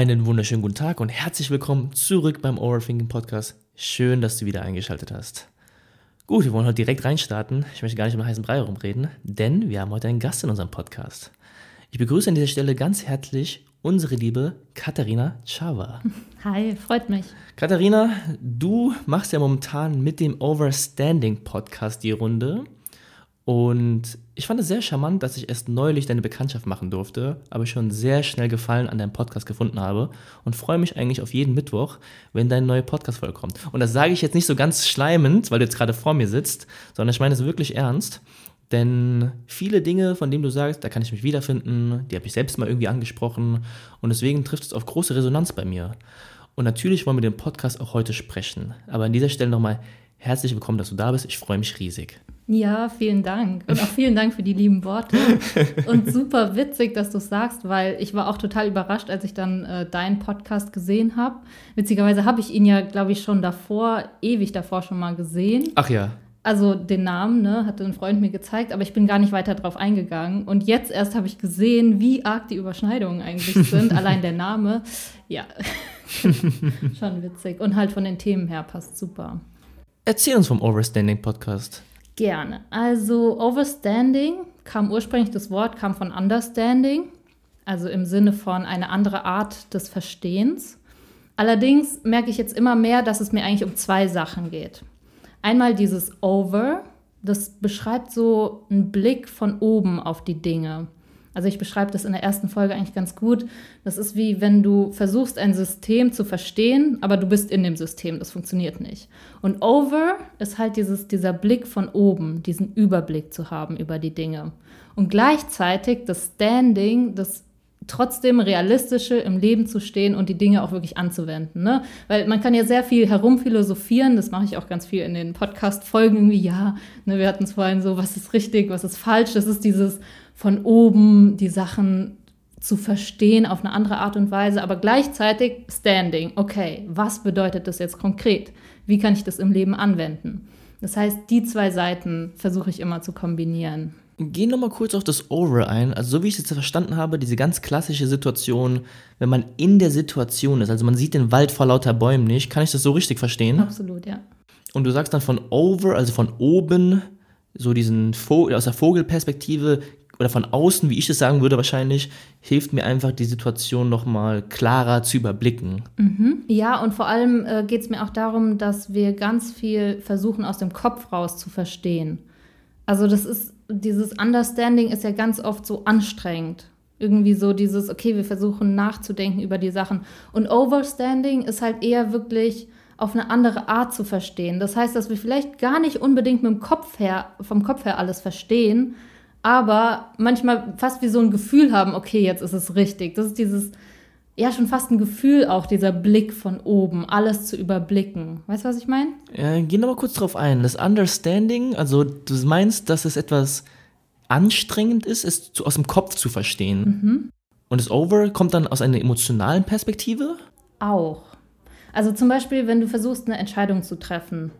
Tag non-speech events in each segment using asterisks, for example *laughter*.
Einen wunderschönen guten Tag und herzlich willkommen zurück beim Overthinking Podcast. Schön, dass du wieder eingeschaltet hast. Gut, wir wollen heute direkt reinstarten. Ich möchte gar nicht um heißen Brei herumreden, denn wir haben heute einen Gast in unserem Podcast. Ich begrüße an dieser Stelle ganz herzlich unsere liebe Katharina Chava. *laughs* Hi, freut mich. Katharina, du machst ja momentan mit dem Overstanding Podcast die Runde. Und ich fand es sehr charmant, dass ich erst neulich deine Bekanntschaft machen durfte, aber schon sehr schnell Gefallen an deinem Podcast gefunden habe und freue mich eigentlich auf jeden Mittwoch, wenn deine neue Podcast-Folge kommt. Und das sage ich jetzt nicht so ganz schleimend, weil du jetzt gerade vor mir sitzt, sondern ich meine es wirklich ernst. Denn viele Dinge, von denen du sagst, da kann ich mich wiederfinden, die habe ich selbst mal irgendwie angesprochen und deswegen trifft es auf große Resonanz bei mir. Und natürlich wollen wir den Podcast auch heute sprechen. Aber an dieser Stelle nochmal herzlich willkommen, dass du da bist. Ich freue mich riesig. Ja, vielen Dank. Und auch vielen Dank für die lieben Worte. Und super witzig, dass du es sagst, weil ich war auch total überrascht, als ich dann äh, deinen Podcast gesehen habe. Witzigerweise habe ich ihn ja, glaube ich, schon davor, ewig davor schon mal gesehen. Ach ja. Also den Namen, ne, hatte ein Freund mir gezeigt, aber ich bin gar nicht weiter drauf eingegangen. Und jetzt erst habe ich gesehen, wie arg die Überschneidungen eigentlich sind. *laughs* Allein der Name, ja, *laughs* schon witzig. Und halt von den Themen her passt super. Erzähl uns vom Overstanding Podcast. Gerne. Also Overstanding kam ursprünglich, das Wort kam von Understanding, also im Sinne von eine andere Art des Verstehens. Allerdings merke ich jetzt immer mehr, dass es mir eigentlich um zwei Sachen geht. Einmal dieses Over, das beschreibt so einen Blick von oben auf die Dinge. Also ich beschreibe das in der ersten Folge eigentlich ganz gut. Das ist wie wenn du versuchst, ein System zu verstehen, aber du bist in dem System. Das funktioniert nicht. Und over ist halt dieses, dieser Blick von oben, diesen Überblick zu haben über die Dinge. Und gleichzeitig das Standing, das trotzdem realistische im Leben zu stehen und die Dinge auch wirklich anzuwenden. Ne? Weil man kann ja sehr viel herumphilosophieren, das mache ich auch ganz viel in den Podcast-Folgen irgendwie, ja, ne, wir hatten es vorhin so, was ist richtig, was ist falsch, das ist dieses von oben die Sachen zu verstehen auf eine andere Art und Weise, aber gleichzeitig Standing. Okay, was bedeutet das jetzt konkret? Wie kann ich das im Leben anwenden? Das heißt, die zwei Seiten versuche ich immer zu kombinieren. Geh nochmal kurz auf das Over ein. Also, so wie ich es jetzt verstanden habe, diese ganz klassische Situation, wenn man in der Situation ist, also man sieht den Wald vor lauter Bäumen nicht, kann ich das so richtig verstehen? Absolut, ja. Und du sagst dann von over, also von oben, so diesen Vogel, aus der Vogelperspektive, oder von außen, wie ich es sagen würde wahrscheinlich, hilft mir einfach die Situation nochmal klarer zu überblicken. Mhm. Ja, und vor allem äh, geht es mir auch darum, dass wir ganz viel versuchen, aus dem Kopf raus zu verstehen. Also das ist, dieses Understanding ist ja ganz oft so anstrengend. Irgendwie so dieses, okay, wir versuchen nachzudenken über die Sachen. Und Overstanding ist halt eher wirklich auf eine andere Art zu verstehen. Das heißt, dass wir vielleicht gar nicht unbedingt mit dem Kopf her, vom Kopf her alles verstehen, aber manchmal fast wie so ein Gefühl haben, okay, jetzt ist es richtig. Das ist dieses, ja, schon fast ein Gefühl auch, dieser Blick von oben, alles zu überblicken. Weißt du, was ich meine? Ja, geh nochmal kurz drauf ein. Das Understanding, also du meinst, dass es etwas anstrengend ist, es zu, aus dem Kopf zu verstehen. Mhm. Und das Over kommt dann aus einer emotionalen Perspektive? Auch. Also zum Beispiel, wenn du versuchst, eine Entscheidung zu treffen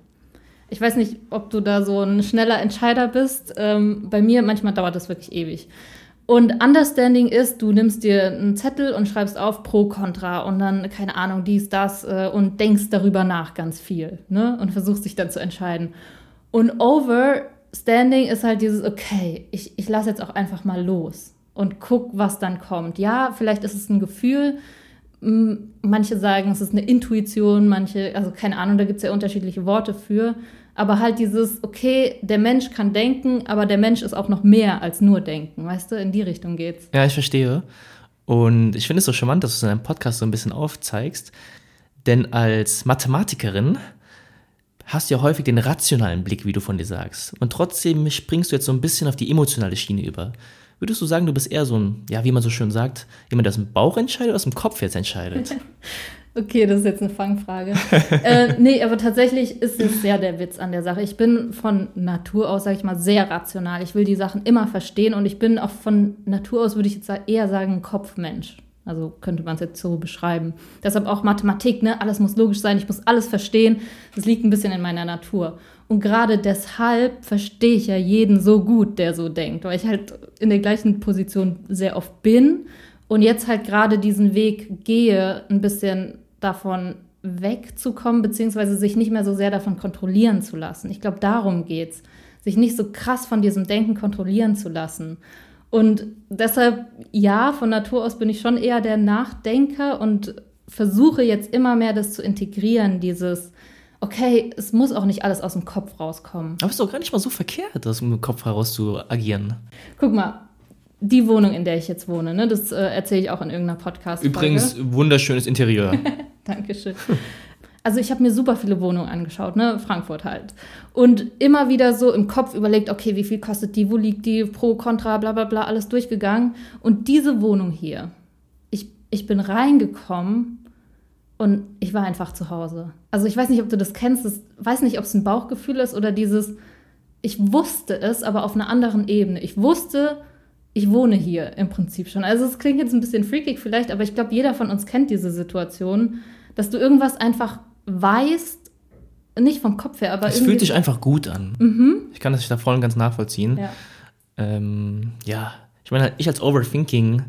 ich weiß nicht, ob du da so ein schneller Entscheider bist. Ähm, bei mir manchmal dauert das wirklich ewig. Und Understanding ist, du nimmst dir einen Zettel und schreibst auf Pro, Contra und dann, keine Ahnung, dies, das äh, und denkst darüber nach ganz viel ne? und versuchst dich dann zu entscheiden. Und Overstanding ist halt dieses, okay, ich, ich lasse jetzt auch einfach mal los und guck, was dann kommt. Ja, vielleicht ist es ein Gefühl, manche sagen, es ist eine Intuition, manche, also keine Ahnung, da gibt es ja unterschiedliche Worte für aber halt dieses, okay, der Mensch kann denken, aber der Mensch ist auch noch mehr als nur denken, weißt du, in die Richtung geht's. Ja, ich verstehe. Und ich finde es so charmant, dass du es in deinem Podcast so ein bisschen aufzeigst, denn als Mathematikerin hast du ja häufig den rationalen Blick, wie du von dir sagst. Und trotzdem springst du jetzt so ein bisschen auf die emotionale Schiene über. Würdest du sagen, du bist eher so ein, ja, wie man so schön sagt, jemand, der aus dem Bauch entscheidet oder aus dem Kopf jetzt entscheidet? *laughs* Okay, das ist jetzt eine Fangfrage. *laughs* äh, nee, aber tatsächlich ist es sehr der Witz an der Sache. Ich bin von Natur aus, sage ich mal, sehr rational. Ich will die Sachen immer verstehen und ich bin auch von Natur aus, würde ich jetzt eher sagen, ein Kopfmensch. Also könnte man es jetzt so beschreiben. Deshalb auch Mathematik, ne? Alles muss logisch sein, ich muss alles verstehen. Das liegt ein bisschen in meiner Natur. Und gerade deshalb verstehe ich ja jeden so gut, der so denkt, weil ich halt in der gleichen Position sehr oft bin und jetzt halt gerade diesen Weg gehe, ein bisschen davon wegzukommen, beziehungsweise sich nicht mehr so sehr davon kontrollieren zu lassen. Ich glaube, darum geht's, sich nicht so krass von diesem Denken kontrollieren zu lassen. Und deshalb, ja, von Natur aus bin ich schon eher der Nachdenker und versuche jetzt immer mehr das zu integrieren, dieses, okay, es muss auch nicht alles aus dem Kopf rauskommen. Aber es ist doch gar nicht mal so verkehrt, aus dem Kopf heraus zu agieren. Guck mal, die Wohnung, in der ich jetzt wohne, ne, das äh, erzähle ich auch in irgendeiner podcast -Folge. Übrigens, wunderschönes Interieur. *laughs* *laughs* Dankeschön. Also ich habe mir super viele Wohnungen angeschaut, ne, Frankfurt halt. Und immer wieder so im Kopf überlegt, okay, wie viel kostet die, wo liegt die, pro, contra, bla bla bla, alles durchgegangen. Und diese Wohnung hier, ich, ich bin reingekommen und ich war einfach zu Hause. Also ich weiß nicht, ob du das kennst, ich weiß nicht, ob es ein Bauchgefühl ist oder dieses, ich wusste es, aber auf einer anderen Ebene. Ich wusste, ich wohne hier im Prinzip schon. Also es klingt jetzt ein bisschen freakig vielleicht, aber ich glaube, jeder von uns kennt diese Situation, dass du irgendwas einfach weißt, nicht vom Kopf her, aber es fühlt sich einfach gut an. Mhm. Ich kann das da voll und ganz nachvollziehen. Ja. Ähm, ja, ich meine, ich als Overthinking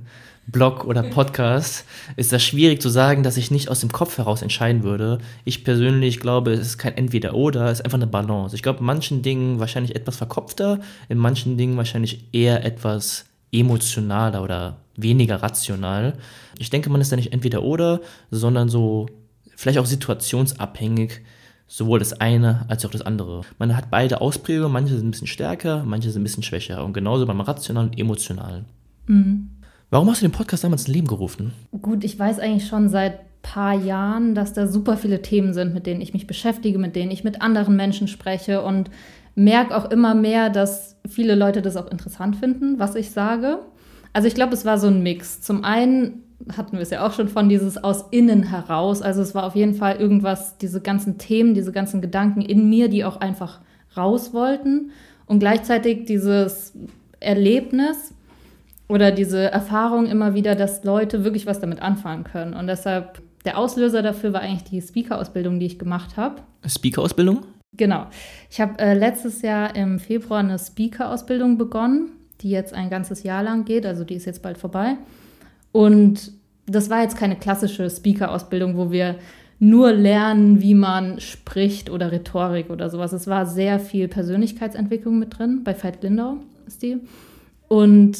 Blog oder Podcast *laughs* ist das schwierig zu sagen, dass ich nicht aus dem Kopf heraus entscheiden würde. Ich persönlich glaube, es ist kein Entweder-Oder, es ist einfach eine Balance. Ich glaube, in manchen Dingen wahrscheinlich etwas verkopfter, in manchen Dingen wahrscheinlich eher etwas emotionaler oder weniger rational. Ich denke, man ist da nicht Entweder-Oder, sondern so vielleicht auch situationsabhängig, sowohl das eine als auch das andere. Man hat beide Ausprägungen, manche sind ein bisschen stärker, manche sind ein bisschen schwächer und genauso beim rationalen und emotionalen. Mhm. Warum hast du den Podcast damals ins Leben gerufen? Gut, ich weiß eigentlich schon seit paar Jahren, dass da super viele Themen sind, mit denen ich mich beschäftige, mit denen ich mit anderen Menschen spreche und merke auch immer mehr, dass viele Leute das auch interessant finden, was ich sage. Also ich glaube, es war so ein Mix. Zum einen hatten wir es ja auch schon von dieses aus innen heraus. Also es war auf jeden Fall irgendwas, diese ganzen Themen, diese ganzen Gedanken in mir, die auch einfach raus wollten. Und gleichzeitig dieses Erlebnis, oder diese Erfahrung immer wieder, dass Leute wirklich was damit anfangen können. Und deshalb, der Auslöser dafür war eigentlich die Speaker-Ausbildung, die ich gemacht habe. Speaker-Ausbildung? Genau. Ich habe äh, letztes Jahr im Februar eine Speaker-Ausbildung begonnen, die jetzt ein ganzes Jahr lang geht, also die ist jetzt bald vorbei. Und das war jetzt keine klassische Speaker-Ausbildung, wo wir nur lernen, wie man spricht oder Rhetorik oder sowas. Es war sehr viel Persönlichkeitsentwicklung mit drin, bei Veit Lindau ist die. Und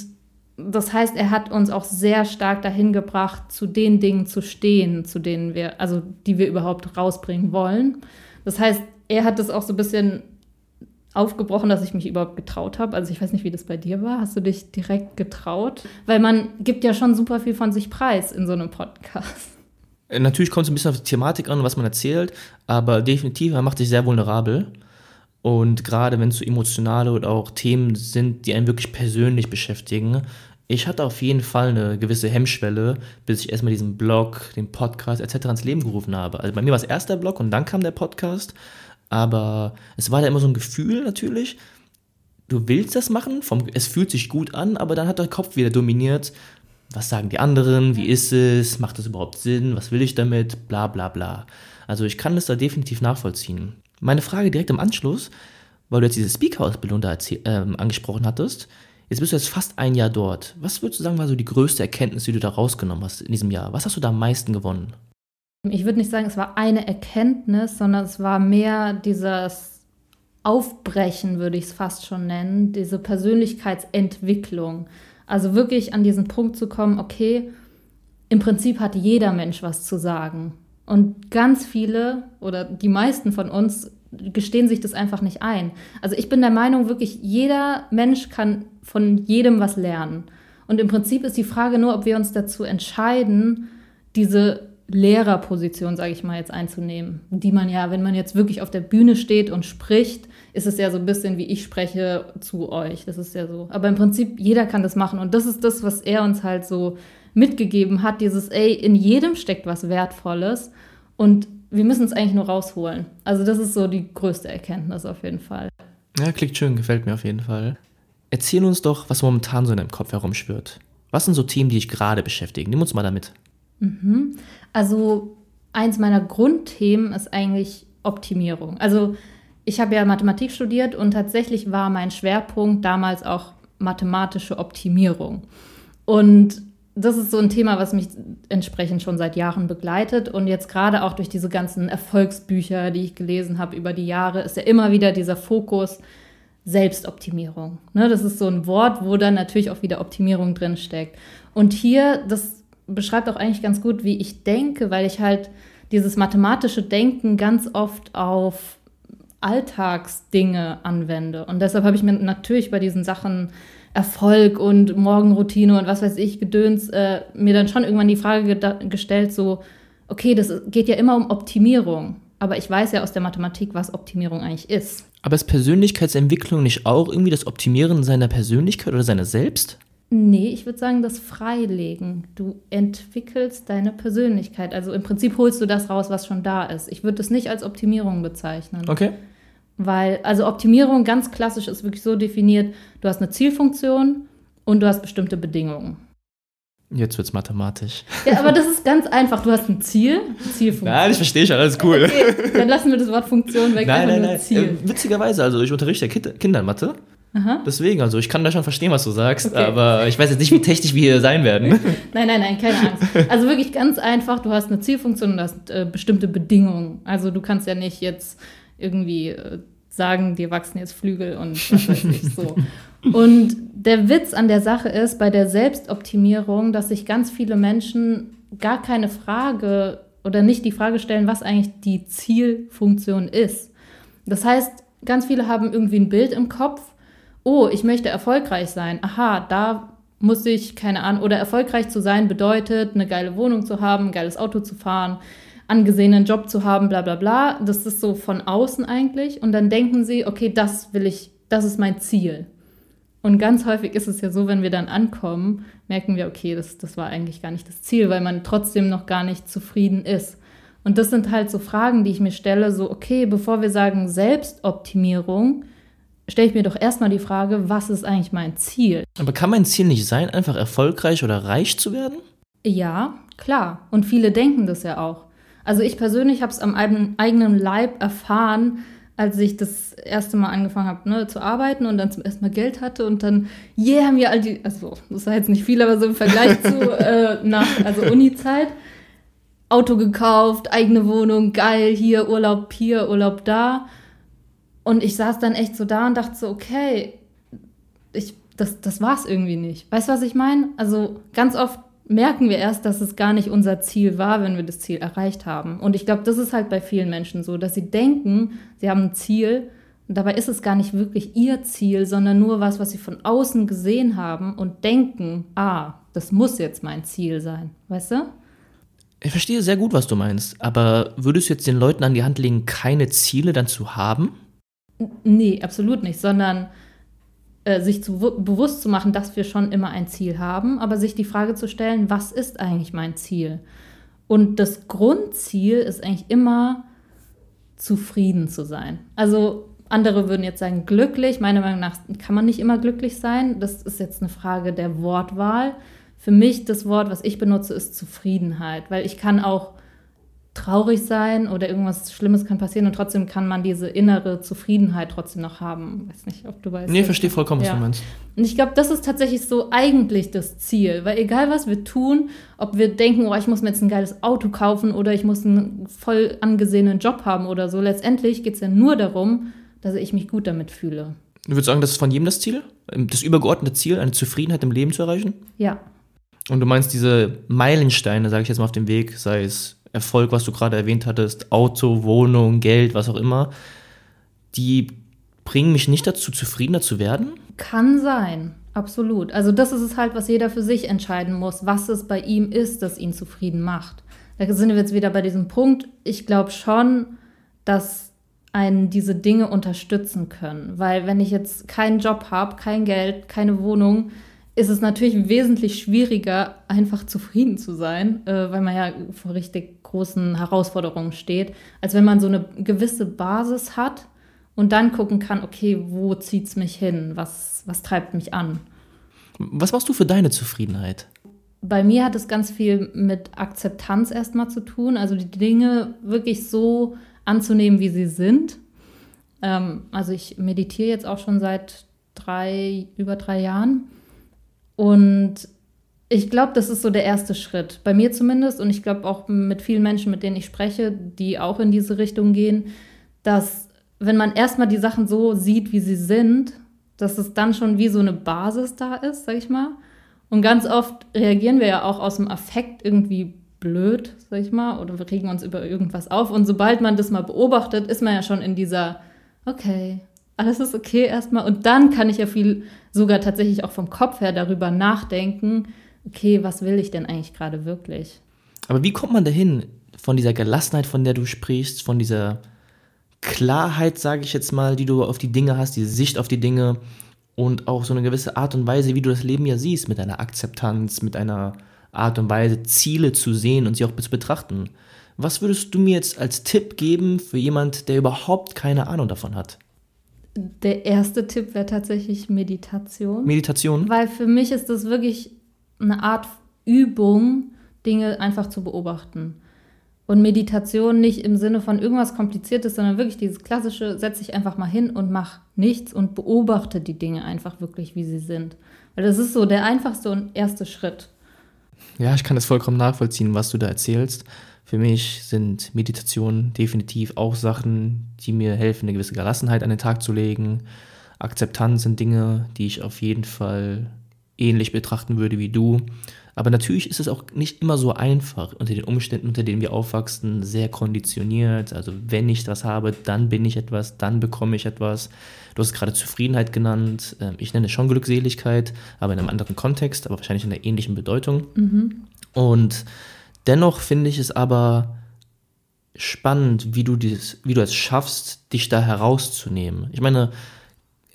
das heißt, er hat uns auch sehr stark dahin gebracht, zu den Dingen zu stehen, zu denen wir, also die wir überhaupt rausbringen wollen. Das heißt, er hat das auch so ein bisschen aufgebrochen, dass ich mich überhaupt getraut habe. Also ich weiß nicht, wie das bei dir war. Hast du dich direkt getraut? Weil man gibt ja schon super viel von sich preis in so einem Podcast. Äh, natürlich kommt es ein bisschen auf die Thematik an, was man erzählt, aber definitiv, man macht sich sehr vulnerabel. Und gerade wenn es so emotionale oder auch Themen sind, die einen wirklich persönlich beschäftigen, ich hatte auf jeden Fall eine gewisse Hemmschwelle, bis ich erstmal diesen Blog, den Podcast etc. ins Leben gerufen habe. Also bei mir war es erst der Blog und dann kam der Podcast. Aber es war da immer so ein Gefühl natürlich, du willst das machen, vom, es fühlt sich gut an, aber dann hat der Kopf wieder dominiert. Was sagen die anderen? Wie ist es? Macht das überhaupt Sinn? Was will ich damit? Bla bla bla. Also ich kann das da definitiv nachvollziehen. Meine Frage direkt im Anschluss, weil du jetzt diese Speaker-Ausbildung da ähm, angesprochen hattest, jetzt bist du jetzt fast ein Jahr dort. Was würdest du sagen, war so die größte Erkenntnis, die du da rausgenommen hast in diesem Jahr? Was hast du da am meisten gewonnen? Ich würde nicht sagen, es war eine Erkenntnis, sondern es war mehr dieses Aufbrechen, würde ich es fast schon nennen, diese Persönlichkeitsentwicklung. Also wirklich an diesen Punkt zu kommen, okay, im Prinzip hat jeder Mensch was zu sagen. Und ganz viele oder die meisten von uns gestehen sich das einfach nicht ein. Also ich bin der Meinung, wirklich jeder Mensch kann von jedem was lernen. Und im Prinzip ist die Frage nur, ob wir uns dazu entscheiden, diese Lehrerposition, sage ich mal, jetzt einzunehmen. Die man ja, wenn man jetzt wirklich auf der Bühne steht und spricht, ist es ja so ein bisschen wie ich spreche zu euch. Das ist ja so. Aber im Prinzip, jeder kann das machen. Und das ist das, was er uns halt so mitgegeben hat, dieses, ey, in jedem steckt was Wertvolles und wir müssen es eigentlich nur rausholen. Also das ist so die größte Erkenntnis auf jeden Fall. Ja, klingt schön, gefällt mir auf jeden Fall. Erzähl uns doch, was momentan so in deinem Kopf herumschwirrt. Was sind so Themen, die dich gerade beschäftigen? Nimm uns mal damit. Mhm. Also eins meiner Grundthemen ist eigentlich Optimierung. Also ich habe ja Mathematik studiert und tatsächlich war mein Schwerpunkt damals auch mathematische Optimierung. Und das ist so ein Thema, was mich entsprechend schon seit Jahren begleitet. Und jetzt gerade auch durch diese ganzen Erfolgsbücher, die ich gelesen habe über die Jahre, ist ja immer wieder dieser Fokus Selbstoptimierung. Ne, das ist so ein Wort, wo dann natürlich auch wieder Optimierung drin steckt. Und hier, das beschreibt auch eigentlich ganz gut, wie ich denke, weil ich halt dieses mathematische Denken ganz oft auf Alltagsdinge anwende. Und deshalb habe ich mir natürlich bei diesen Sachen Erfolg und Morgenroutine und was weiß ich, Gedöns, äh, mir dann schon irgendwann die Frage gestellt, so, okay, das geht ja immer um Optimierung. Aber ich weiß ja aus der Mathematik, was Optimierung eigentlich ist. Aber ist Persönlichkeitsentwicklung nicht auch irgendwie das Optimieren seiner Persönlichkeit oder seiner selbst? Nee, ich würde sagen, das Freilegen. Du entwickelst deine Persönlichkeit. Also im Prinzip holst du das raus, was schon da ist. Ich würde es nicht als Optimierung bezeichnen. Okay. Weil, also Optimierung ganz klassisch ist wirklich so definiert, du hast eine Zielfunktion und du hast bestimmte Bedingungen. Jetzt wird es mathematisch. Ja, aber das ist ganz einfach. Du hast ein Ziel, Zielfunktion. Nein, ich verstehe schon, alles cool. Okay, dann lassen wir das Wort Funktion weg. Nein, nein, nein. Ziel. Äh, witzigerweise, also ich unterrichte Kindermathe. Aha. Deswegen, also ich kann da schon verstehen, was du sagst, okay. aber ich weiß jetzt nicht, wie technisch wir hier sein werden. *laughs* nein, nein, nein, keine Angst. Also wirklich ganz einfach, du hast eine Zielfunktion und du hast äh, bestimmte Bedingungen. Also du kannst ja nicht jetzt irgendwie äh, sagen, dir wachsen jetzt Flügel und was weiß ich *laughs* so. Und der Witz an der Sache ist, bei der Selbstoptimierung, dass sich ganz viele Menschen gar keine Frage oder nicht die Frage stellen, was eigentlich die Zielfunktion ist. Das heißt, ganz viele haben irgendwie ein Bild im Kopf, oh, ich möchte erfolgreich sein. Aha, da muss ich, keine Ahnung, oder erfolgreich zu sein bedeutet, eine geile Wohnung zu haben, ein geiles Auto zu fahren, angesehenen Job zu haben, bla bla bla. Das ist so von außen eigentlich. Und dann denken sie, okay, das will ich, das ist mein Ziel. Und ganz häufig ist es ja so, wenn wir dann ankommen, merken wir, okay, das, das war eigentlich gar nicht das Ziel, weil man trotzdem noch gar nicht zufrieden ist. Und das sind halt so Fragen, die ich mir stelle, so, okay, bevor wir sagen Selbstoptimierung, stelle ich mir doch erstmal die Frage, was ist eigentlich mein Ziel? Aber kann mein Ziel nicht sein, einfach erfolgreich oder reich zu werden? Ja, klar. Und viele denken das ja auch. Also ich persönlich habe es am eigenen Leib erfahren, als ich das erste Mal angefangen habe ne, zu arbeiten und dann zum ersten Mal Geld hatte und dann, yeah, mir all die, also das war jetzt nicht viel, aber so im Vergleich zu *laughs* äh, nach, also Uni-Zeit, Auto gekauft, eigene Wohnung, geil, hier Urlaub hier, Urlaub da. Und ich saß dann echt so da und dachte so, okay, ich, das, das war's irgendwie nicht. Weißt du, was ich meine? Also ganz oft merken wir erst, dass es gar nicht unser Ziel war, wenn wir das Ziel erreicht haben. Und ich glaube, das ist halt bei vielen Menschen so, dass sie denken, sie haben ein Ziel und dabei ist es gar nicht wirklich ihr Ziel, sondern nur was, was sie von außen gesehen haben und denken, ah, das muss jetzt mein Ziel sein. Weißt du? Ich verstehe sehr gut, was du meinst, aber würdest du jetzt den Leuten an die Hand legen, keine Ziele dann zu haben? Nee, absolut nicht, sondern äh, sich zu, bewusst zu machen, dass wir schon immer ein Ziel haben, aber sich die Frage zu stellen, was ist eigentlich mein Ziel? Und das Grundziel ist eigentlich immer zufrieden zu sein. Also andere würden jetzt sagen glücklich. Meiner Meinung nach kann man nicht immer glücklich sein. Das ist jetzt eine Frage der Wortwahl. Für mich das Wort, was ich benutze, ist Zufriedenheit, weil ich kann auch traurig sein oder irgendwas Schlimmes kann passieren und trotzdem kann man diese innere Zufriedenheit trotzdem noch haben. Weiß nicht, ob du weißt. Nee, verstehe vollkommen, ja. was du meinst. Und ich glaube, das ist tatsächlich so eigentlich das Ziel, weil egal was wir tun, ob wir denken, oh, ich muss mir jetzt ein geiles Auto kaufen oder ich muss einen voll angesehenen Job haben oder so, letztendlich geht es ja nur darum, dass ich mich gut damit fühle. Du würdest sagen, das ist von jedem das Ziel? Das übergeordnete Ziel, eine Zufriedenheit im Leben zu erreichen? Ja. Und du meinst diese Meilensteine, sage ich jetzt mal auf dem Weg, sei es Erfolg, was du gerade erwähnt hattest, Auto, Wohnung, Geld, was auch immer, die bringen mich nicht dazu, zufriedener zu werden? Kann sein, absolut. Also das ist es halt, was jeder für sich entscheiden muss, was es bei ihm ist, das ihn zufrieden macht. Da sind wir jetzt wieder bei diesem Punkt. Ich glaube schon, dass einen diese Dinge unterstützen können. Weil wenn ich jetzt keinen Job habe, kein Geld, keine Wohnung, ist es natürlich wesentlich schwieriger, einfach zufrieden zu sein, äh, weil man ja vor richtig großen Herausforderungen steht, als wenn man so eine gewisse Basis hat und dann gucken kann, okay, wo zieht es mich hin? Was, was treibt mich an? Was machst du für deine Zufriedenheit? Bei mir hat es ganz viel mit Akzeptanz erstmal zu tun, also die Dinge wirklich so anzunehmen, wie sie sind. Ähm, also ich meditiere jetzt auch schon seit drei, über drei Jahren und Ich glaube, das ist so der erste Schritt. Bei mir zumindest und ich glaube auch mit vielen Menschen, mit denen ich spreche, die auch in diese Richtung gehen, dass wenn man erstmal die Sachen so sieht, wie sie sind, dass es dann schon wie so eine Basis da ist, sag ich mal. Und ganz oft reagieren wir ja auch aus dem Affekt irgendwie blöd, sag ich mal, oder wir regen uns über irgendwas auf. Und sobald man das mal beobachtet, ist man ja schon in dieser, okay, alles ist okay erstmal. Und dann kann ich ja viel sogar tatsächlich auch vom Kopf her darüber nachdenken, okay, was will ich denn eigentlich gerade wirklich? Aber wie kommt man dahin, von dieser Gelassenheit, von der du sprichst, von dieser Klarheit, sage ich jetzt mal, die du auf die Dinge hast, diese Sicht auf die Dinge und auch so eine gewisse Art und Weise, wie du das Leben ja siehst, mit einer Akzeptanz, mit einer Art und Weise, Ziele zu sehen und sie auch zu betrachten. Was würdest du mir jetzt als Tipp geben für jemand, der überhaupt keine Ahnung davon hat? Der erste Tipp wäre tatsächlich Meditation. Meditation? Weil für mich ist das wirklich eine Art Übung, Dinge einfach zu beobachten. Und Meditation nicht im Sinne von irgendwas Kompliziertes, sondern wirklich dieses klassische, setz dich einfach mal hin und mach nichts und beobachte die Dinge einfach wirklich, wie sie sind. Weil das ist so der einfachste und erste Schritt. Ja, ich kann das vollkommen nachvollziehen, was du da erzählst. Für mich sind Meditationen definitiv auch Sachen, die mir helfen, eine gewisse Gelassenheit an den Tag zu legen. Akzeptanz sind Dinge, die ich auf jeden Fall ähnlich betrachten würde wie du. Aber natürlich ist es auch nicht immer so einfach unter den Umständen, unter denen wir aufwachsen, sehr konditioniert. Also wenn ich das habe, dann bin ich etwas, dann bekomme ich etwas. Du hast gerade Zufriedenheit genannt. Ähm, ich nenne es schon Glückseligkeit, aber in einem anderen Kontext, aber wahrscheinlich in einer ähnlichen Bedeutung. Mhm. Und dennoch finde ich es aber spannend, wie du, dieses, wie du es schaffst, dich da herauszunehmen. Ich meine,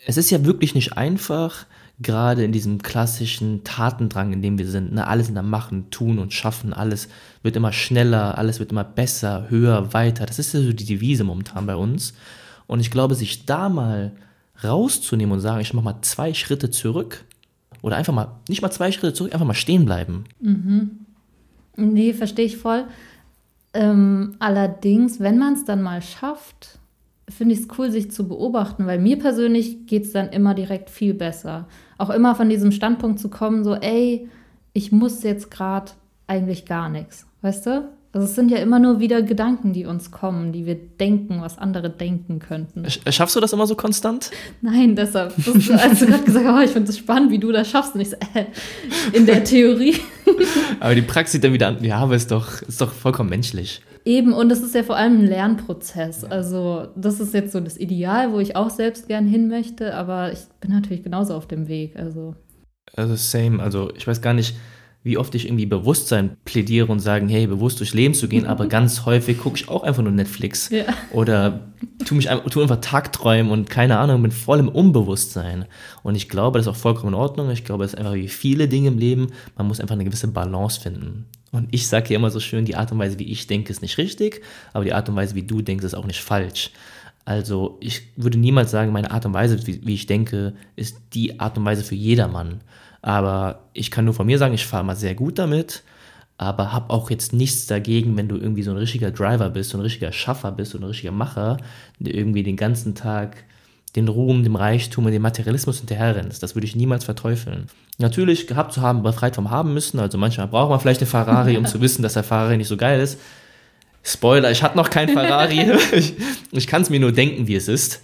es ist ja wirklich nicht einfach, gerade in diesem klassischen Tatendrang, in dem wir sind, ne, alles in der Machen, tun und schaffen, alles wird immer schneller, alles wird immer besser, höher, weiter. Das ist ja so die Devise momentan bei uns. Und ich glaube, sich da mal rauszunehmen und sagen, ich mache mal zwei Schritte zurück oder einfach mal, nicht mal zwei Schritte zurück, einfach mal stehen bleiben. Mhm. Nee, verstehe ich voll. Ähm, allerdings, wenn man es dann mal schafft, finde ich es cool, sich zu beobachten, weil mir persönlich geht es dann immer direkt viel besser. Auch immer von diesem Standpunkt zu kommen, so, ey, ich muss jetzt gerade eigentlich gar nichts, weißt du? Also es sind ja immer nur wieder Gedanken, die uns kommen, die wir denken, was andere denken könnten. Schaffst du das immer so konstant? *laughs* Nein, deshalb. Das, als du gerade gesagt hast, oh, ich finde es spannend, wie du das schaffst. Und ich so, äh, in der Theorie. *laughs* aber die Praxis dann wieder an, ja, aber ist doch, ist doch vollkommen menschlich. Eben, und das ist ja vor allem ein Lernprozess. Also, das ist jetzt so das Ideal, wo ich auch selbst gern hin möchte, aber ich bin natürlich genauso auf dem Weg. Also, also same. Also, ich weiß gar nicht, wie oft ich irgendwie Bewusstsein plädiere und sage, hey, bewusst durchs Leben zu gehen, aber *laughs* ganz häufig gucke ich auch einfach nur Netflix. Ja. Oder tu mich tu einfach Tagträumen und keine Ahnung, bin voll im Unbewusstsein. Und ich glaube, das ist auch vollkommen in Ordnung. Ich glaube, es ist einfach wie viele Dinge im Leben, man muss einfach eine gewisse Balance finden. Und ich sage ja immer so schön, die Art und Weise, wie ich denke, ist nicht richtig, aber die Art und Weise, wie du denkst, ist auch nicht falsch. Also ich würde niemals sagen, meine Art und Weise, wie, wie ich denke, ist die Art und Weise für jedermann. Aber ich kann nur von mir sagen, ich fahre mal sehr gut damit, aber habe auch jetzt nichts dagegen, wenn du irgendwie so ein richtiger Driver bist, so ein richtiger Schaffer bist, so ein richtiger Macher, der irgendwie den ganzen Tag den Ruhm, dem Reichtum und dem Materialismus hinterherrennst. Das würde ich niemals verteufeln. Natürlich gehabt zu haben, befreit vom haben müssen. Also manchmal braucht man vielleicht eine Ferrari, um zu wissen, dass der Ferrari nicht so geil ist. Spoiler, ich hatte noch kein Ferrari. *laughs* ich, ich kann es mir nur denken, wie es ist.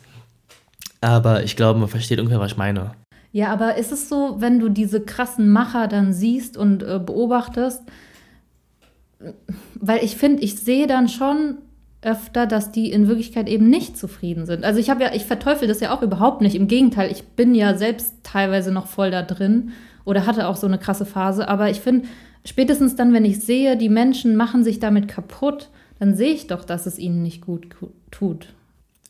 Aber ich glaube, man versteht ungefähr, was ich meine. Ja, aber ist es so, wenn du diese krassen Macher dann siehst und äh, beobachtest, weil ich finde, ich sehe dann schon öfter, dass die in Wirklichkeit eben nicht zufrieden sind. Also ich habe ja, ich verteufel das ja auch überhaupt nicht. Im Gegenteil, ich bin ja selbst teilweise noch voll da drin oder hatte auch so eine krasse Phase. Aber ich finde, spätestens dann, wenn ich sehe, die Menschen machen sich damit kaputt, dann sehe ich doch, dass es ihnen nicht gut tut.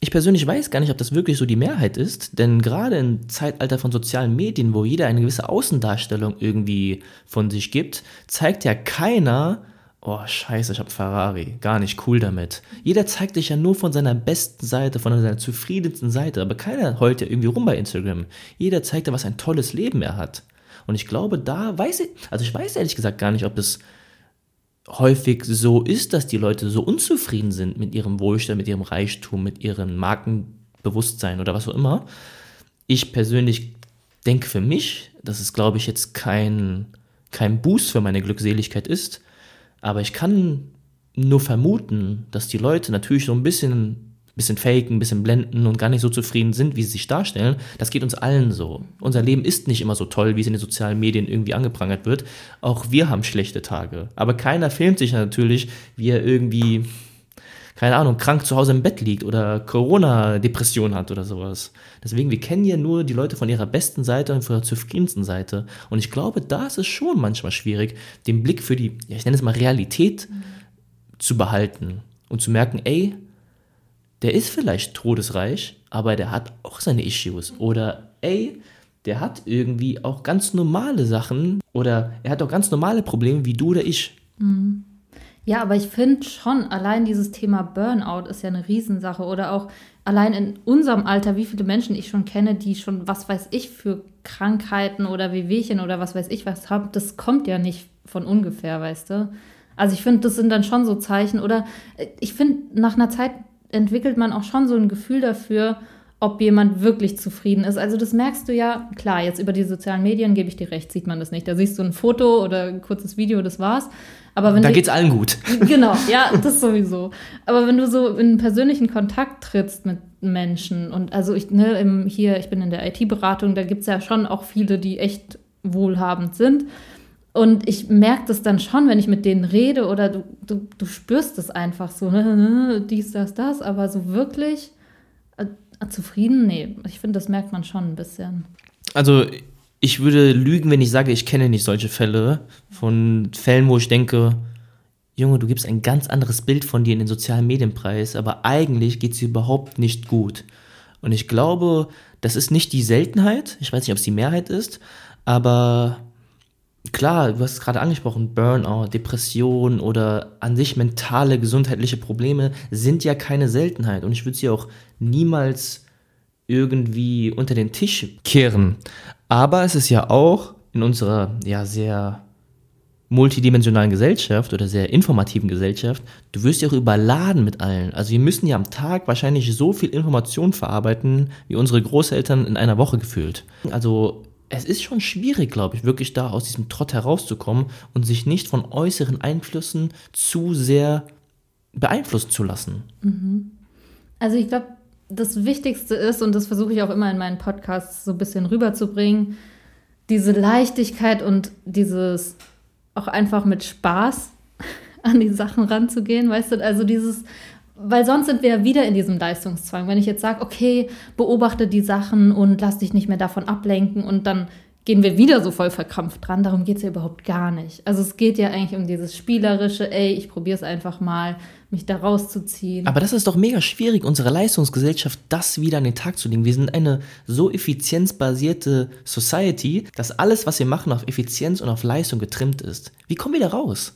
Ich persönlich weiß gar nicht, ob das wirklich so die Mehrheit ist, denn gerade im Zeitalter von sozialen Medien, wo jeder eine gewisse Außendarstellung irgendwie von sich gibt, zeigt ja keiner, oh scheiße, ich habe Ferrari, gar nicht cool damit. Jeder zeigt sich ja nur von seiner besten Seite, von seiner zufriedensten Seite, aber keiner heult ja irgendwie rum bei Instagram. Jeder zeigt ja, was ein tolles Leben er hat. Und ich glaube, da weiß ich, also ich weiß ehrlich gesagt gar nicht, ob das häufig so ist, dass die Leute so unzufrieden sind mit ihrem Wohlstand, mit ihrem Reichtum, mit ihrem Markenbewusstsein oder was auch immer. Ich persönlich denke für mich, das ist, glaube ich, jetzt kein kein Boost für meine Glückseligkeit ist, aber ich kann nur vermuten, dass die Leute natürlich so ein bisschen bisschen faken, ein bisschen blenden und gar nicht so zufrieden sind, wie sie sich darstellen. Das geht uns allen so. Unser Leben ist nicht immer so toll, wie es in den sozialen Medien irgendwie angeprangert wird. Auch wir haben schlechte Tage. Aber keiner filmt sich natürlich, wie er irgendwie, keine Ahnung, krank zu Hause im Bett liegt oder Corona-Depression hat oder sowas. Deswegen, wir kennen ja nur die Leute von ihrer besten Seite und von ihrer zufriedensten Seite. Und ich glaube, da ist es schon manchmal schwierig, den Blick für die, ja, ich nenne es mal Realität mhm. zu behalten und zu merken, ey, der ist vielleicht todesreich, aber der hat auch seine Issues. Oder ey, der hat irgendwie auch ganz normale Sachen oder er hat auch ganz normale Probleme wie du oder ich. Mhm. Ja, aber ich finde schon, allein dieses Thema Burnout ist ja eine Riesensache. Oder auch allein in unserem Alter, wie viele Menschen ich schon kenne, die schon, was weiß ich, für Krankheiten oder Wehwehchen oder was weiß ich was haben, das kommt ja nicht von ungefähr, weißt du? Also ich finde, das sind dann schon so Zeichen. Oder äh, ich finde, nach einer Zeit entwickelt man auch schon so ein Gefühl dafür, ob jemand wirklich zufrieden ist. Also das merkst du ja, klar, jetzt über die sozialen Medien gebe ich dir recht, sieht man das nicht. Da siehst du ein Foto oder ein kurzes Video, das war's. Aber wenn da geht's allen gut. *laughs* Genau, ja, *laughs* das sowieso. Aber wenn du so in persönlichen Kontakt trittst mit Menschen und also ich, ne, im, hier, ich bin in der IT-Beratung, da gibt es ja schon auch viele, die echt wohlhabend sind. Und ich merke das dann schon, wenn ich mit denen rede oder du, du, du spürst es einfach so, ne, ne, dies, das, das, aber so wirklich äh, zufrieden, nee, ich finde, das merkt man schon ein bisschen. Also ich würde lügen, wenn ich sage, ich kenne nicht solche Fälle von Fällen, wo ich denke, Junge, du gibst ein ganz anderes Bild von dir in den sozialen Medienpreis, aber eigentlich geht es dir überhaupt nicht gut. Und ich glaube, das ist nicht die Seltenheit, ich weiß nicht, ob es die Mehrheit ist, aber klar, du hast es gerade angesprochen, Burnout, Depression oder an sich mentale gesundheitliche Probleme sind ja keine Seltenheit und ich würde sie auch niemals irgendwie unter den Tisch kehren. Aber es ist ja auch in unserer ja sehr multidimensionalen Gesellschaft oder sehr informativen Gesellschaft, du wirst ja auch überladen mit allen. Also wir müssen ja am Tag wahrscheinlich so viel Information verarbeiten, wie unsere Großeltern in einer Woche gefühlt. Also es ist schon schwierig, glaube ich, wirklich da aus diesem Trott herauszukommen und sich nicht von äußeren Einflüssen zu sehr beeinflussen zu lassen. Mhm. Also ich glaube, das Wichtigste ist, und das versuche ich auch immer in meinen Podcasts so ein bisschen rüberzubringen, diese Leichtigkeit und dieses auch einfach mit Spaß *laughs* an die Sachen ranzugehen, weißt du, also dieses weil sonst sind wir ja wieder in diesem Leistungszwang. Wenn ich jetzt sage, okay, beobachte die Sachen und lass dich nicht mehr davon ablenken und dann gehen wir wieder so voll verkrampft dran. Darum geht es ja überhaupt gar nicht. Also es geht ja eigentlich um dieses spielerische, ey, ich probiere es einfach mal, mich da rauszuziehen. Aber das ist doch mega schwierig, unsere Leistungsgesellschaft das wieder an den Tag zu legen. Wir sind eine so effizienzbasierte Society, dass alles, was wir machen, auf Effizienz und auf Leistung getrimmt ist. Wie kommen wir da raus?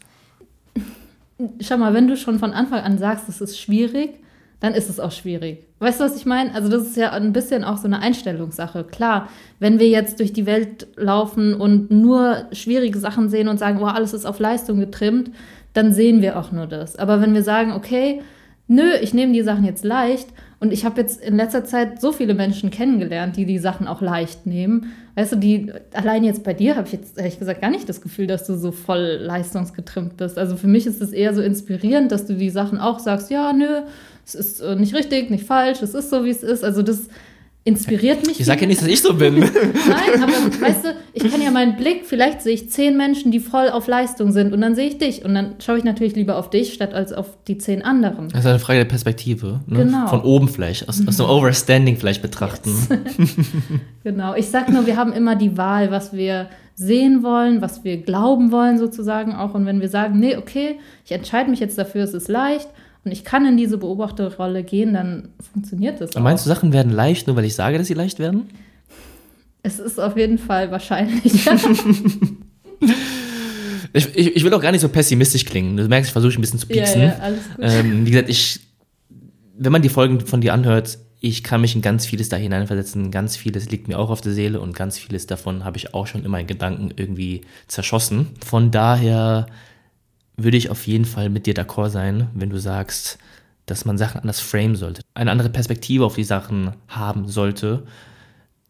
Schau mal, wenn du schon von Anfang an sagst, es ist schwierig, dann ist es auch schwierig. Weißt du, was ich meine? Also das ist ja ein bisschen auch so eine Einstellungssache. Klar, wenn wir jetzt durch die Welt laufen und nur schwierige Sachen sehen und sagen, oh, alles ist auf Leistung getrimmt, dann sehen wir auch nur das. Aber wenn wir sagen, okay, nö, ich nehme die Sachen jetzt leicht und ich habe jetzt in letzter Zeit so viele Menschen kennengelernt, die die Sachen auch leicht nehmen. Weißt du, die allein jetzt bei dir habe ich jetzt ehrlich gesagt gar nicht das Gefühl, dass du so voll leistungsgetrimmt bist. Also für mich ist es eher so inspirierend, dass du die Sachen auch sagst, ja, nö, es ist äh, nicht richtig, nicht falsch, es ist so, wie es ist. Also das inspiriert mich. Ich sage ja nicht, dass ich so bin. *laughs* Nein, aber weißt du, ich kann ja meinen Blick, vielleicht sehe ich zehn Menschen, die voll auf Leistung sind und dann sehe ich dich und dann schaue ich natürlich lieber auf dich, statt als auf die zehn anderen. Das ist eine Frage der Perspektive. Ne? Genau. Von oben vielleicht, aus, aus dem Overstanding vielleicht betrachten. Yes. *laughs* genau, ich sage nur, wir haben immer die Wahl, was wir sehen wollen, was wir glauben wollen sozusagen auch und wenn wir sagen, nee, okay, ich entscheide mich jetzt dafür, es ist leicht und ich kann in diese Beobachterrolle gehen, dann funktioniert das. auch. Meinst du, Sachen werden leicht, nur weil ich sage, dass sie leicht werden? Es ist auf jeden Fall wahrscheinlich. *laughs* *laughs* ich, ich, ich, will auch gar nicht so pessimistisch klingen. Du merkst, ich versuche ein bisschen zu pieksen. Ja, ja, alles gut. Ähm, wie gesagt, ich, wenn man die Folgen von dir anhört, ich kann mich in ganz vieles da hineinversetzen. Ganz vieles liegt mir auch auf der Seele und ganz vieles davon habe ich auch schon in meinen Gedanken irgendwie zerschossen. Von daher würde ich auf jeden Fall mit dir d'accord sein, wenn du sagst, dass man Sachen anders frame sollte, eine andere Perspektive auf die Sachen haben sollte.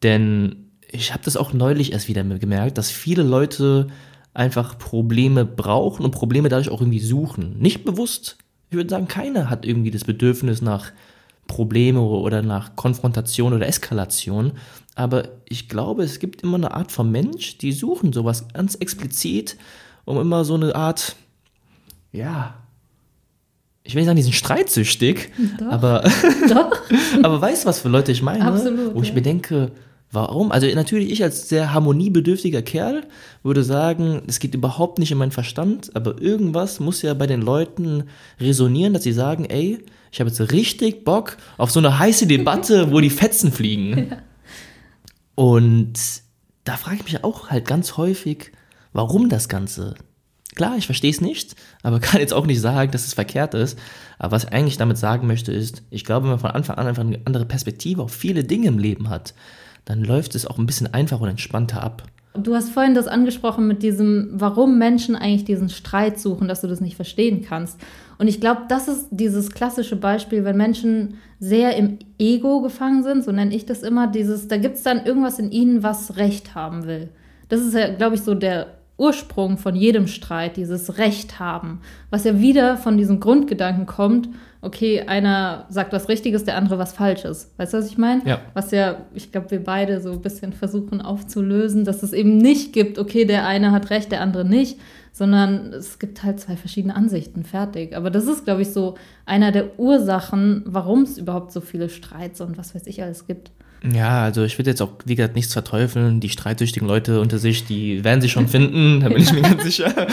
Denn ich habe das auch neulich erst wieder gemerkt, dass viele Leute einfach Probleme brauchen und Probleme dadurch auch irgendwie suchen. Nicht bewusst. Ich würde sagen, keiner hat irgendwie das Bedürfnis nach Probleme oder nach Konfrontation oder Eskalation. Aber ich glaube, es gibt immer eine Art von Mensch, die suchen sowas ganz explizit, um immer so eine Art, ja, ich will nicht sagen, die sind streitsüchtig, Doch. aber, *laughs* Doch. *laughs* aber weißt du, was für Leute ich meine? Absolut, Wo ich ja. mir denke, warum? Also natürlich, ich als sehr harmoniebedürftiger Kerl würde sagen, es geht überhaupt nicht in meinen Verstand, aber irgendwas muss ja bei den Leuten resonieren, dass sie sagen, ey, ich habe jetzt richtig Bock auf so eine heiße Debatte, *laughs* wo die Fetzen fliegen. Ja. Und da frage ich mich auch halt ganz häufig, warum das Ganze? Klar, ich verstehe es nicht, aber *laughs* kann jetzt auch nicht sagen, dass es verkehrt ist. Aber was ich eigentlich damit sagen möchte, ist, ich glaube, wenn man von Anfang an einfach eine andere Perspektive auf viele Dinge im Leben hat, dann läuft es auch ein bisschen einfacher und entspannter ab. Du hast vorhin das angesprochen mit diesem, warum Menschen eigentlich diesen Streit suchen, dass du das nicht verstehen kannst. Und ich glaube, das ist dieses klassische Beispiel, wenn Menschen sehr im Ego gefangen sind, so nenne ich das immer, dieses, da gibt es dann irgendwas in ihnen, was Recht haben will. Das ist ja, glaube ich, so der Ursprung von jedem Streit, dieses Recht haben, was ja wieder von diesem Grundgedanken kommt, okay, einer sagt was Richtiges, der andere was Falsches. Weißt du, was ich meine? Ja. Was ja, ich glaube, wir beide so ein bisschen versuchen aufzulösen, dass es eben nicht gibt, okay, der eine hat recht, der andere nicht, sondern es gibt halt zwei verschiedene Ansichten, fertig. Aber das ist, glaube ich, so einer der Ursachen, warum es überhaupt so viele Streits und was weiß ich alles gibt. Ja, also ich würde jetzt auch, wie gesagt, nichts verteufeln. Die streitsüchtigen Leute unter sich, die werden sich schon finden, *laughs* da bin ich mir ganz sicher.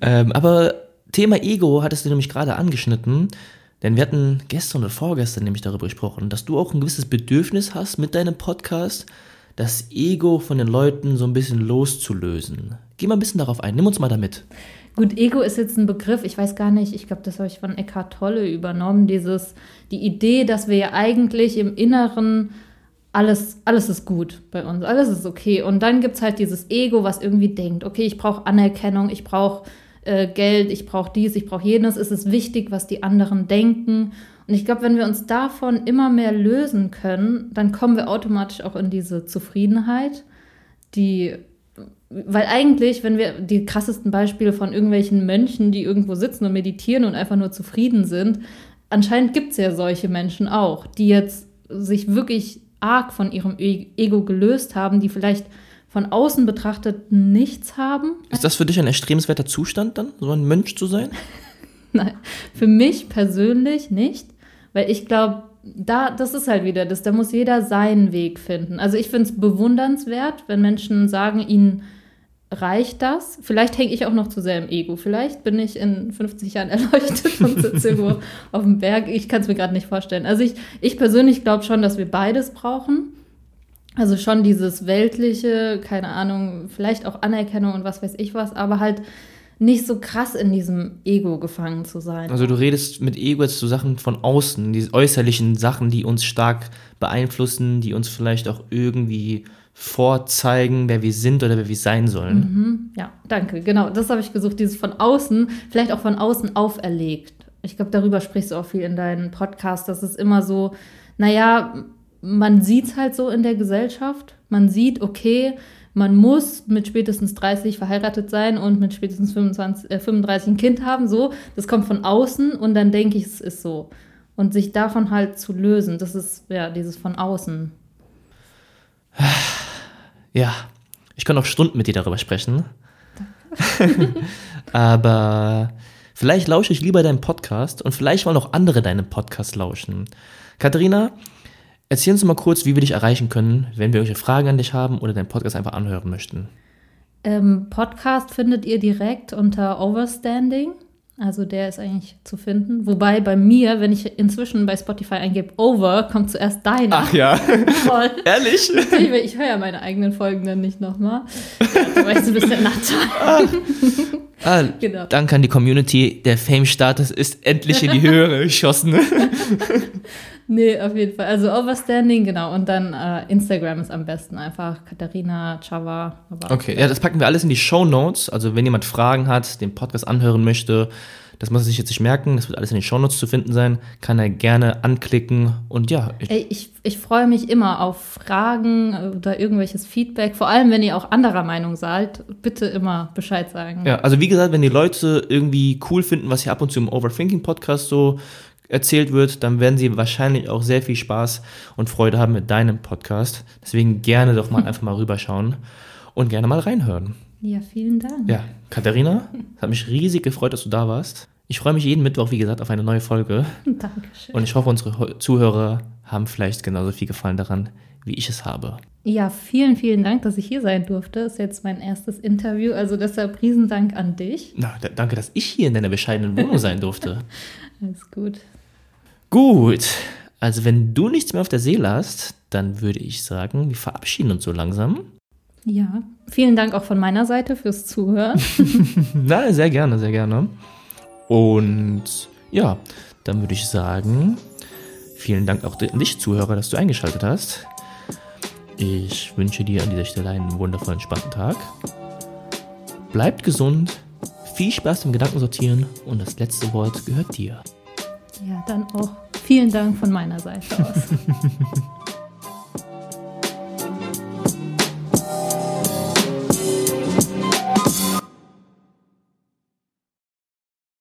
Ähm, aber Thema Ego hattest du nämlich gerade angeschnitten. Denn wir hatten gestern oder vorgestern nämlich darüber gesprochen, dass du auch ein gewisses Bedürfnis hast mit deinem Podcast, das Ego von den Leuten so ein bisschen loszulösen. Geh mal ein bisschen darauf ein, nimm uns mal damit. Gut, Ego ist jetzt ein Begriff, ich weiß gar nicht, ich glaube, das habe ich von Eckhart Tolle übernommen, dieses, die Idee, dass wir ja eigentlich im Inneren alles, alles ist gut bei uns, alles ist okay. Und dann gibt es halt dieses Ego, was irgendwie denkt, okay, ich brauche Anerkennung, ich brauche äh, Geld, ich brauche dies, ich brauche jenes. Es ist wichtig, was die anderen denken. Und ich glaube, wenn wir uns davon immer mehr lösen können, dann kommen wir automatisch auch in diese Zufriedenheit, die weil eigentlich, wenn wir die krassesten Beispiele von irgendwelchen Mönchen, die irgendwo sitzen und meditieren und einfach nur zufrieden sind, anscheinend gibt es ja solche Menschen auch, die jetzt sich wirklich arg von ihrem e-, Ego gelöst haben, die vielleicht von außen betrachtet nichts haben. Ist das für dich ein erstrebenswerter Zustand dann, so ein Mönch zu sein? *laughs* Nein, für mich persönlich nicht, weil ich glaube, da, das ist halt wieder das, da muss jeder seinen Weg finden. Also ich finde es bewundernswert, wenn Menschen sagen, ihnen reicht das. Vielleicht hänge ich auch noch zu sehr im Ego. Vielleicht bin ich in 50 Jahren *laughs* erleuchtet und sitze irgendwo auf dem Berg. Ich kann es mir gerade nicht vorstellen. Also ich, ich persönlich glaube schon, dass wir beides brauchen. Also schon dieses weltliche, keine Ahnung, vielleicht auch Anerkennung und was weiß ich was, aber halt nicht so krass in diesem Ego gefangen zu sein. Also du redest mit Ego jetzt zu Sachen von außen, diese äußerlichen Sachen, die uns stark beeinflussen, die uns vielleicht auch irgendwie vorzeigen, wer wir sind oder wer wir sein sollen. Mhm, ja, danke. Genau, das habe ich gesucht, dieses von außen, vielleicht auch von außen auferlegt. Ich glaube, darüber sprichst du auch viel in deinen Podcast, dass es immer so, naja, man sieht es halt so in der Gesellschaft. Man sieht, okay, man muss mit spätestens 30 verheiratet sein und mit spätestens 25, äh, 35 ein Kind haben. So, das kommt von außen und dann denke ich, es ist so. Und sich davon halt zu lösen, das ist ja dieses von außen. *sighs* Ja, ich kann auch Stunden mit dir darüber sprechen. *laughs* Aber vielleicht lausche ich lieber deinen Podcast und vielleicht wollen auch andere deinen Podcast lauschen. Katharina, erzähl uns mal kurz, wie wir dich erreichen können, wenn wir irgendwelche Fragen an dich haben oder deinen Podcast einfach anhören möchten. Ähm, Podcast findet ihr direkt unter Overstanding. Also der ist eigentlich zu finden. Wobei bei mir, wenn ich inzwischen bei Spotify eingebe Over, kommt zuerst deiner. Ach ja. *laughs* Toll. *laughs* Ehrlich? Ich, ich höre ja meine eigenen Folgen dann nicht nochmal. Ja, weißt du, ein bisschen Nachteil. Ah. ah, *laughs* genau. Danke an die Community. Der Fame-Status ist endlich in die Höhe geschossen. Nee, auf jeden Fall. Also Overstanding, genau. Und dann äh, Instagram ist am besten einfach Katharina Chava. Okay, ja, das packen wir alles in die Show Notes. Also wenn jemand Fragen hat, den Podcast anhören möchte, Das muss er sich jetzt nicht merken, das wird alles in den Shownotes zu finden sein. Kann er gerne anklicken und ja. Ich, Ey, ich, ich freue mich immer auf Fragen oder irgendwelches Feedback. Vor allem, wenn ihr auch anderer Meinung seid, bitte immer Bescheid sagen. Ja, also wie gesagt, wenn die Leute irgendwie cool finden, was hier ab und zu im Overthinking-Podcast so erzählt wird, dann werden sie wahrscheinlich auch sehr viel Spaß und Freude haben mit deinem Podcast. Deswegen gerne doch mal *laughs* einfach mal rüberschauen und gerne mal reinhören. Ja, vielen Dank. Ja, Katharina, es hat mich riesig gefreut, dass du da warst. Ich freue mich jeden Mittwoch, wie gesagt, auf eine neue Folge. *laughs* Dankeschön. Und ich hoffe, unsere Zuhörer haben vielleicht genauso viel Gefallen daran, wie ich es habe. Ja, vielen, vielen Dank, dass ich hier sein durfte. Das ist jetzt mein erstes Interview, also deshalb Riesendank an dich. Na, danke, dass ich hier in deiner bescheidenen Wohnung sein durfte. *laughs* Alles gut. Gut, also wenn du nichts mehr auf der Seele hast, dann würde ich sagen, wir verabschieden uns so langsam. Ja, vielen Dank auch von meiner Seite fürs Zuhören. *laughs* *laughs* Na, sehr gerne, sehr gerne. Und ja, dann würde ich sagen, vielen Dank auch an dich, Zuhörer, dass du eingeschaltet hast. Ich wünsche dir an dieser Stelle einen wundervollen, spannenden Tag. Bleibt gesund, viel Spaß beim Gedankensortieren und das letzte Wort gehört dir. Ja, dann auch vielen Dank von meiner Seite aus. *laughs*